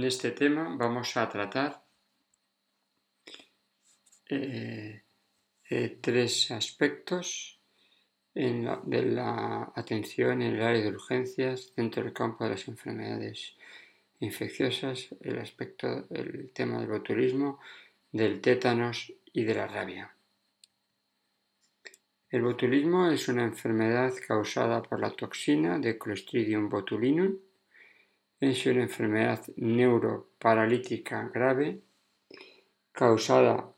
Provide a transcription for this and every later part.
En este tema vamos a tratar eh, eh, tres aspectos de la atención en el área de urgencias dentro del campo de las enfermedades infecciosas, el aspecto, el tema del botulismo, del tétanos y de la rabia. El botulismo es una enfermedad causada por la toxina de Clostridium botulinum es una enfermedad neuroparalítica grave causada,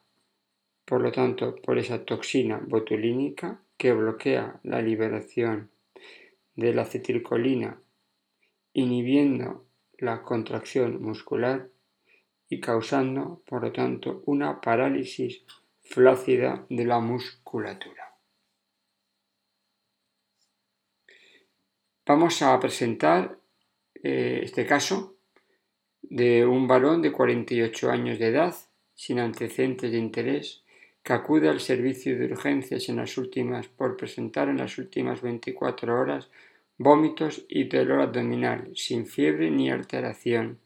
por lo tanto, por esa toxina botulínica que bloquea la liberación de la acetilcolina, inhibiendo la contracción muscular y causando, por lo tanto, una parálisis flácida de la musculatura. Vamos a presentar eh, este caso de un varón de 48 años de edad, sin antecedentes de interés, que acude al servicio de urgencias en las últimas por presentar en las últimas 24 horas vómitos y dolor abdominal, sin fiebre ni alteración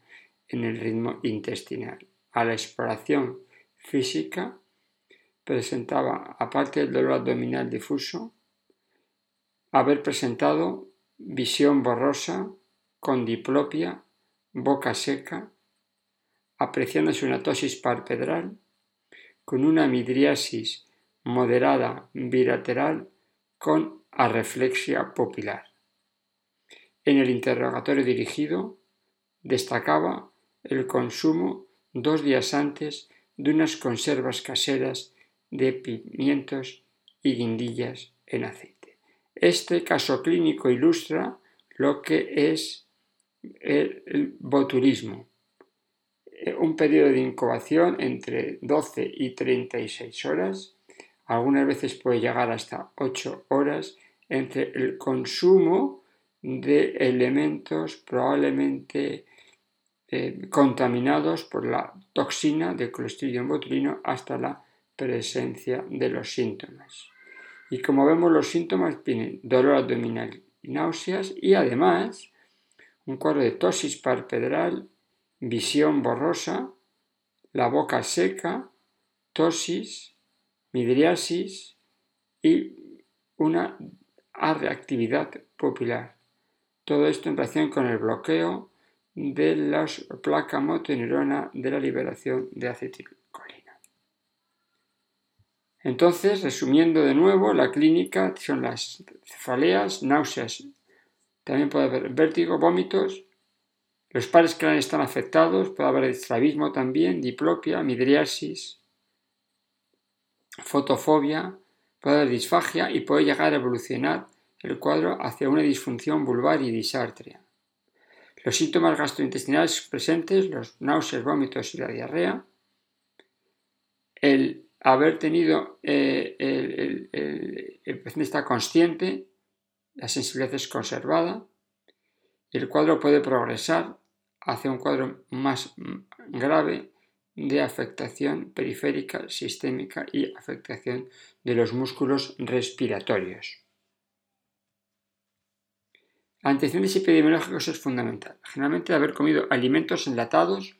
en el ritmo intestinal. A la exploración física presentaba, aparte del dolor abdominal difuso, haber presentado visión borrosa, con diplopia, boca seca, apreciándose una tosis parpedral, con una midriasis moderada bilateral con arreflexia pupilar. En el interrogatorio dirigido destacaba el consumo dos días antes de unas conservas caseras de pimientos y guindillas en aceite. Este caso clínico ilustra lo que es el botulismo, eh, un periodo de incubación entre 12 y 36 horas, algunas veces puede llegar hasta 8 horas entre el consumo de elementos probablemente eh, contaminados por la toxina de Clostridium botulino hasta la presencia de los síntomas. Y como vemos, los síntomas tienen dolor abdominal y náuseas y además un cuadro de tosis parpedral, visión borrosa, la boca seca, tosis, midriasis y una reactividad pupilar. Todo esto en relación con el bloqueo de la placa motoneurona de la liberación de acetilcolina. Entonces, resumiendo de nuevo, la clínica son las cefaleas, náuseas también puede haber vértigo, vómitos. Los pares craneales están afectados, puede haber estrabismo también, diplopia, midriasis, fotofobia, puede haber disfagia y puede llegar a evolucionar el cuadro hacia una disfunción vulvar y disartria. Los síntomas gastrointestinales presentes, los náuseas, vómitos y la diarrea, el haber tenido, eh, el, el paciente está consciente la sensibilidad es conservada y el cuadro puede progresar hacia un cuadro más grave de afectación periférica, sistémica y afectación de los músculos respiratorios. Antecedentes epidemiológicos es fundamental. Generalmente haber comido alimentos enlatados,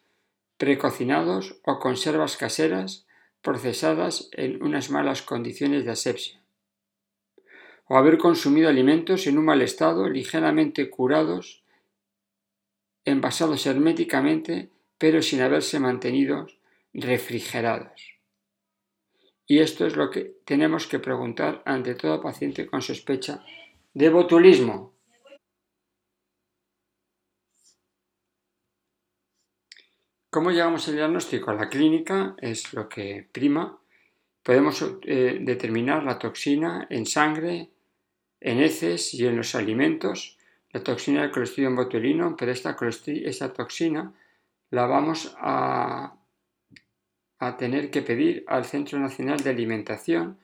precocinados o conservas caseras procesadas en unas malas condiciones de asepsia o haber consumido alimentos en un mal estado, ligeramente curados, envasados herméticamente, pero sin haberse mantenido refrigerados. Y esto es lo que tenemos que preguntar ante todo paciente con sospecha de botulismo. ¿Cómo llegamos al diagnóstico? La clínica es lo que prima. Podemos eh, determinar la toxina en sangre, en heces y en los alimentos la toxina del clostridium botulinum, pero esta, esta toxina la vamos a, a tener que pedir al Centro Nacional de Alimentación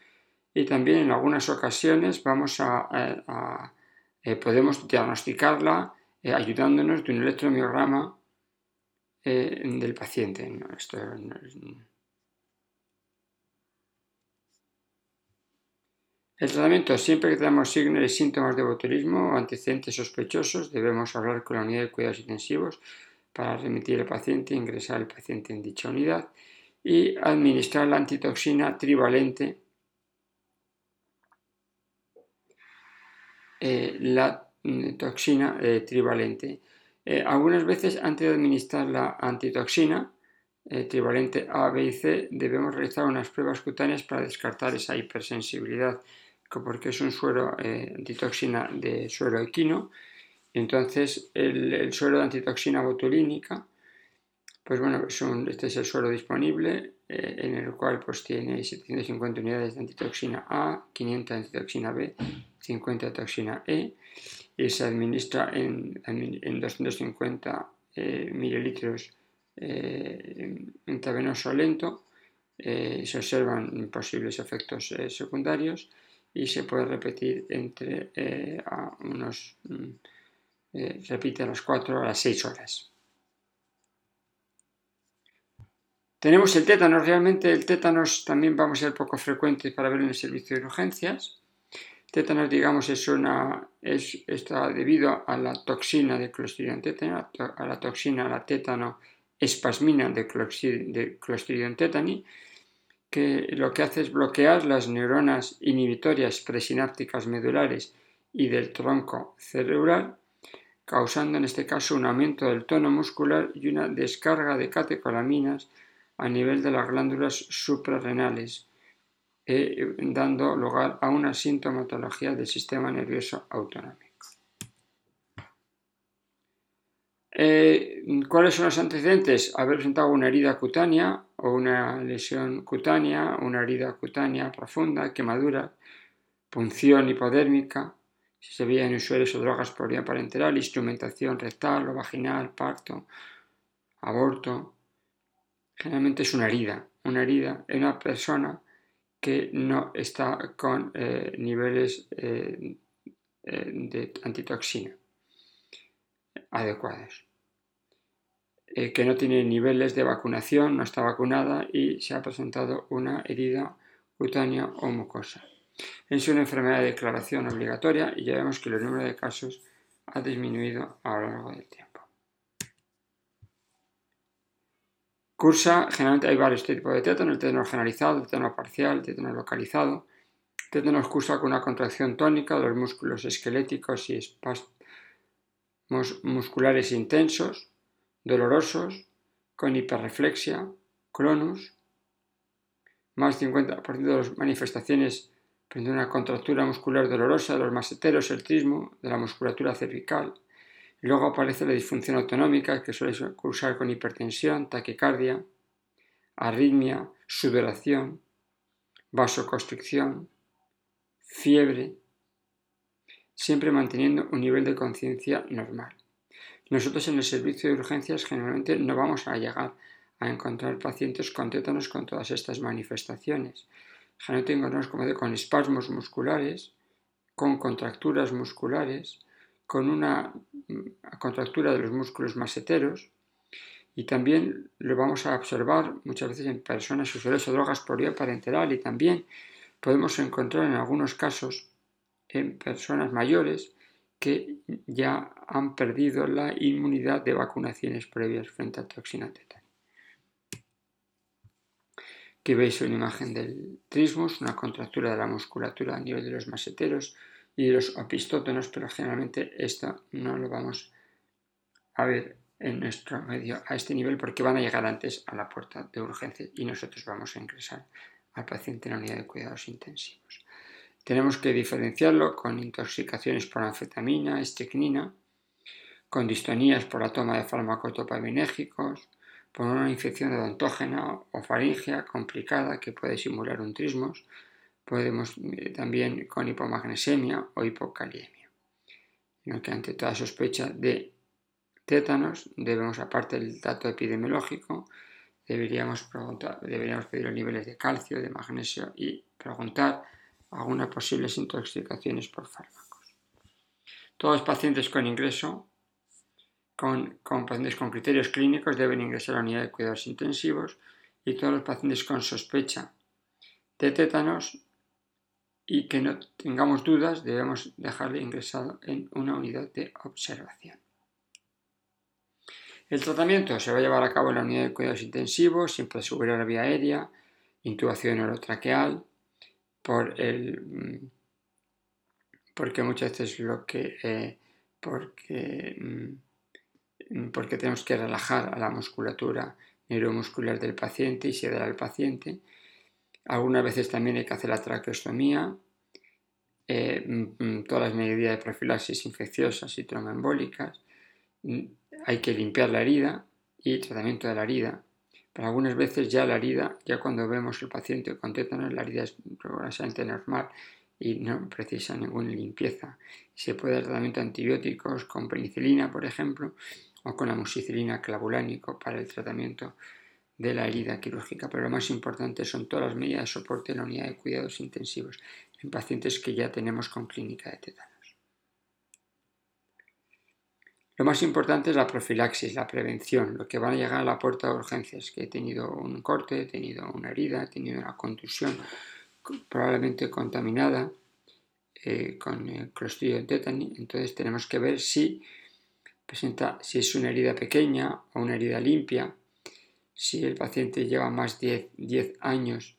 y también en algunas ocasiones vamos a, eh, podemos diagnosticarla eh, ayudándonos de un electromiograma eh, del paciente. Esto, El tratamiento, siempre que tenemos signos y síntomas de botulismo o antecedentes sospechosos, debemos hablar con la unidad de cuidados intensivos para remitir al paciente ingresar al paciente en dicha unidad y administrar la antitoxina trivalente, eh, la mm, toxina eh, trivalente. Eh, algunas veces antes de administrar la antitoxina trivalente A, B y C debemos realizar unas pruebas cutáneas para descartar esa hipersensibilidad porque es un suero antitoxina de suero equino entonces el, suero de antitoxina botulínica pues bueno, este es el suero disponible eh, en el cual pues tiene 750 unidades de antitoxina A, 500 de antitoxina B, 50 de toxina E y se administra en, 250 eh, mililitros eh, intravenoso lento. se observan posibles efectos secundarios y se puede repetir entre a unos, mm, repite a las 4 a las 6 horas. Tenemos el tétanos, realmente el tétanos también vamos a ser poco frecuentes para ver en el servicio de urgencias. Tétanos, digamos, es una, es, está debido a la toxina de Clostridium tetani, a la toxina, a la tétano espasmina de, Clostridium tetani, que lo que hace es bloquear las neuronas inhibitorias presinápticas medulares y del tronco cerebral, causando en este caso un aumento del tono muscular y una descarga de catecolaminas a nivel de las glándulas suprarrenales, eh, dando lugar a una sintomatología del sistema nervioso autonómico. Eh, ¿Cuáles son los antecedentes? Haber presentado una herida cutánea o una lesión cutánea, una herida cutánea profunda, quemadura, punción hipodérmica, si se veía en usuarios o drogas por vía parenteral, instrumentación rectal o vaginal, parto, aborto, generalmente es una herida, una herida en una persona que no está con eh, niveles eh, eh, de antitoxina adecuados, que no tiene niveles de vacunación, no está vacunada y se ha presentado una herida cutánea o mucosa. Es una enfermedad de declaración obligatoria y ya vemos que el número de casos ha disminuido a lo largo del tiempo. Cursa, generalmente hay varios tipos de tétano, el tétano generalizado, el tétano parcial, el tétano localizado. El tétano cursa con una contracción tónica de los músculos esqueléticos y espasmos musculares intensos, dolorosos, con hiperreflexia, cronus. Más del 50% de las manifestaciones de una contractura muscular dolorosa de los maseteros, el trismo, de la musculatura cervical, luego aparece la disfunción autonómica, que suele cursar con hipertensión, taquicardia, arritmia, sudoración, vasoconstricción, fiebre, siempre manteniendo un nivel de conciencia normal. Nosotros en el servicio de urgencias generalmente no vamos a llegar a encontrar pacientes con tétanos con todas estas manifestaciones. Generalmente encontramos con espasmos musculares, con contracturas musculares, con una mm, contractura de los músculos maseteros y también lo vamos a observar muchas veces en personas usuarias de drogas por vía parenteral y también podemos encontrar en algunos casos en personas mayores que ya han perdido la inmunidad de vacunaciones previas frente a toxina tétano. Aquí veis una imagen del trismus, una contractura de la musculatura a nivel de los maseteros, y los opistótonos, pero generalmente esto no lo vamos a ver en nuestro medio a este nivel porque van a llegar antes a la puerta de urgencia y nosotros vamos a ingresar al paciente en la unidad de cuidados intensivos. Tenemos que diferenciarlo con intoxicaciones por anfetamina, estricnina, con distonías por la toma de fármacos dopaminérgicos, por una infección odontógena o faringia complicada que puede simular un trismos, podemos eh, también con hipomagnesemia o hipocaliemia. que ante toda sospecha de tétanos debemos, aparte del dato epidemiológico, deberíamos, deberíamos pedir los niveles de calcio, de magnesio y preguntar algunas posibles intoxicaciones por fármacos. Todos los pacientes con ingreso, con, con pacientes con criterios clínicos, deben ingresar a la unidad de cuidados intensivos y todos los pacientes con sospecha de tétanos y que no tengamos dudas debemos dejarle ingresado en una unidad de observación. El tratamiento se va a llevar a cabo en la unidad de cuidados intensivos, siempre subir a la vía aérea, intubación orotraqueal, por el, mm, porque muchas veces lo que eh, porque, mm, porque tenemos que relajar a la musculatura neuromuscular del paciente y sedar al paciente. Algunas veces también hay que hacer la traqueostomía, eh, mm, todas las medidas de profilaxis infecciosas y tromboembólicas, hay que limpiar la herida y tratamiento de la herida. Pero algunas veces ya la herida, ya cuando vemos el paciente con tétanos, la herida es progresivamente normal y no precisa ninguna limpieza. Se puede dar tratamiento antibióticos con penicilina, por ejemplo, o con amoxicilina clavulánico para el tratamiento de la herida quirúrgica. Pero lo más importante son todas las medidas de soporte en la unidad de cuidados intensivos en pacientes que ya tenemos con clínica de tétanos. Lo más importante es la profilaxis, la prevención, lo que va a llegar a la puerta de urgencias, que he tenido un corte, he tenido una herida, he tenido una contusión, probablemente contaminada eh, con el clostridio de tétani. Entonces tenemos que ver si presenta, si es una herida pequeña o una herida limpia, si el paciente lleva más de 10 años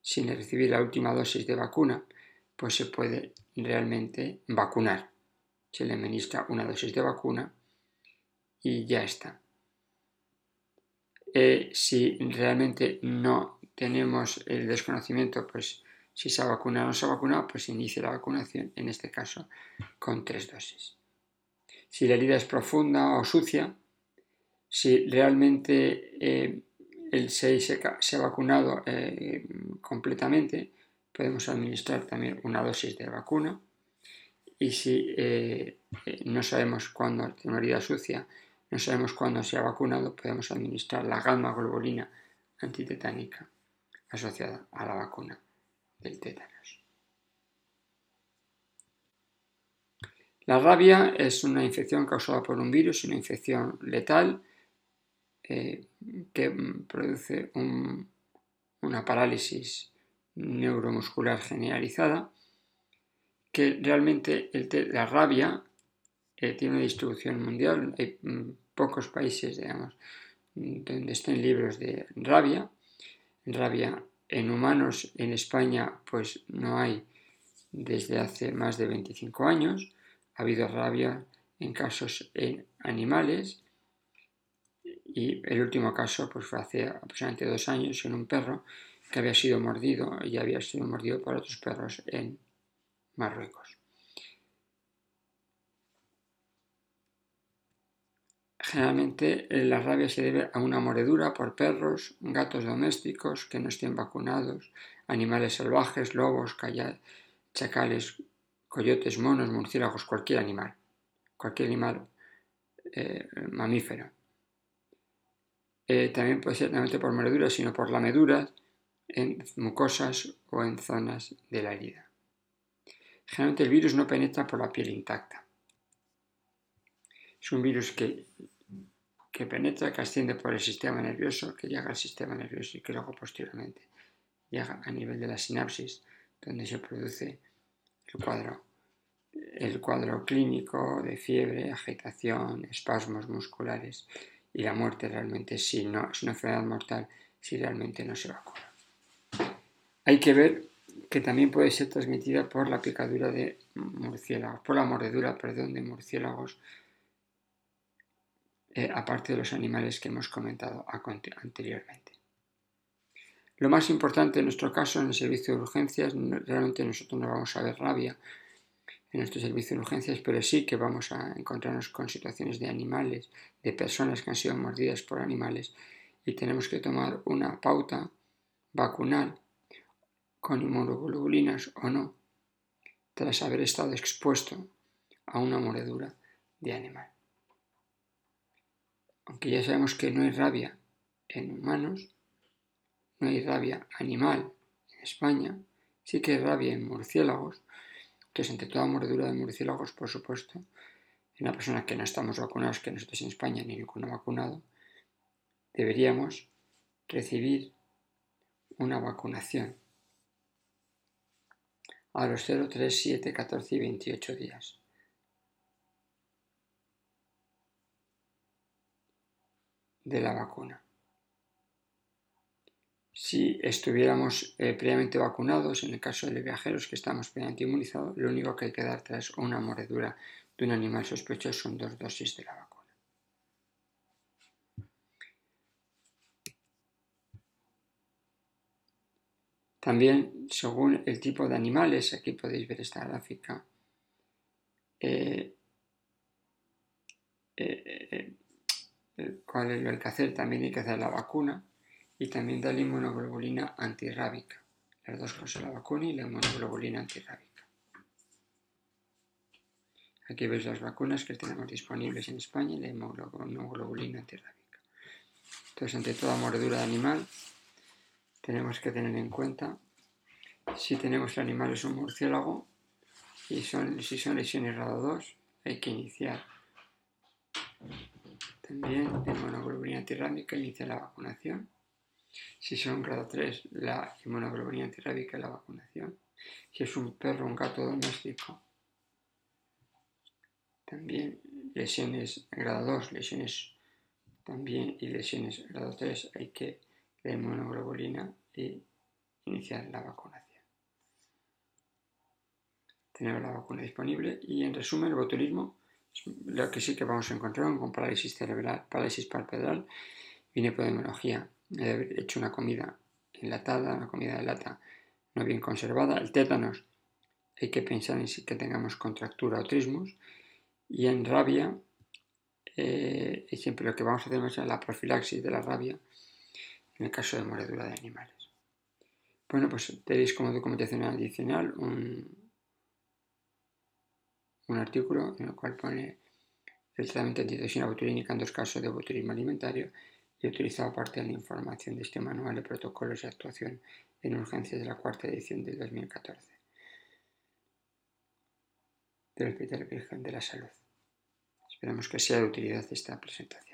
sin recibir la última dosis de vacuna, pues se puede realmente vacunar se le administra una dosis de vacuna y ya está. Eh, si realmente no tenemos el desconocimiento, pues si se ha vacunado o no se ha vacunado, pues inicia la vacunación, en este caso, con tres dosis. Si la herida es profunda o sucia, si realmente eh, el 6 se, ha vacunado eh, completamente, podemos administrar también una dosis de vacuna y si no sabemos cuándo tiene una herida sucia, no sabemos cuándo se ha vacunado, podemos administrar la gamma globulina antitetánica asociada a la vacuna del tétanos. La rabia es una infección causada por un virus, una infección letal eh, que produce una parálisis neuromuscular generalizada que realmente la rabia eh, tiene una distribución mundial. Hay mm, pocos países, digamos, donde estén libros de rabia. Rabia en humanos en España pues no hay desde hace más de 25 años. Ha habido rabia en casos en animales y el último caso pues fue hace aproximadamente dos años en un perro que había sido mordido y había sido mordido por otros perros en Marruecos. Generalmente eh, la rabia se debe a una mordedura por perros, gatos domésticos que no estén vacunados, animales salvajes, lobos, chacales, coyotes, monos, murciélagos, cualquier animal, cualquier animal eh, mamífero. Eh, también puede ser no por mordeduras, sino por lameduras en mucosas o en zonas de la herida. Generalmente el virus no penetra por la piel intacta. Es un virus que, que penetra, que asciende por el sistema nervioso, que llega al sistema nervioso y que luego posteriormente llega a nivel de la sinapsis, donde se produce el cuadro, el cuadro clínico de fiebre, agitación, espasmos musculares y la muerte realmente si no es una enfermedad mortal si realmente no se vacuna. Hay que ver que también puede ser transmitida por la picadura de murciélagos, por la mordedura, perdón, de murciélagos, eh, aparte de los animales que hemos comentado anteriormente. Lo más importante en nuestro caso, en el servicio de urgencias, realmente nosotros no vamos a ver rabia en nuestro servicio de urgencias, pero sí que vamos a encontrarnos con situaciones de animales, de personas que han sido mordidas por animales y tenemos que tomar una pauta vacunal con inmunoglobulinas o no, tras haber estado expuesto a una mordedura de animal. Aunque ya sabemos que no hay rabia en humanos, no hay rabia animal en España, sí que hay rabia en murciélagos, que es ante toda mordedura de murciélagos, por supuesto, en una persona que no estamos vacunados, que nosotros en España ni ninguno vacunado, deberíamos recibir una vacunación a los 0, 3, 7, 14 y 28 días. De la vacuna. Si estuviéramos eh, previamente vacunados, en el caso de viajeros que estamos previamente inmunizados, lo único que hay que dar tras una mordedura de un animal sospechoso son dos dosis de la vacuna. También, según el tipo de animales, aquí podéis ver esta gráfica, eh, eh, cuál es lo hay que hacer. También hay que hacer la vacuna y también da la inmunoglobulina antirrábica. Las dos cosas, la vacuna y la inmunoglobulina antirrábica. Aquí veis las vacunas que tenemos disponibles en España y la inmunoglobulina antirrábica. Entonces, ante toda mordedura de animal, tenemos que tener en cuenta si tenemos el animal es un murciélago y son, si son lesiones grado 2, hay que iniciar también la inmunoglobulina antirrábica inicia la vacunación. Si son grado 3, la inmunoglobulina antirrábica la vacunación. Si es un perro o un gato doméstico, también lesiones grado 2, lesiones también y lesiones grado 3, hay que la inmunoglobulina y iniciar la vacunación. Tenemos la vacuna disponible y en resumen el botulismo lo que sí que vamos a encontrar con parálisis cerebral, parálisis palpebral y nepodemología de haber hecho una comida enlatada, una comida de lata no bien conservada. El tétanos, hay que pensar en si que tengamos contractura o trismus. Y en rabia, eh, siempre lo que vamos a hacer es la profilaxis de la rabia en el caso de mordedura de animales. Bueno, pues tenéis como documentación adicional un, un artículo en el cual pone el tratamiento antitoxina botulínica en dos casos de botulismo alimentario y utilizado parte de la información de este manual de protocolos de actuación en urgencias de la cuarta edición del 2014 del Hospital Virgen de la Salud. Esperamos que sea de utilidad esta presentación.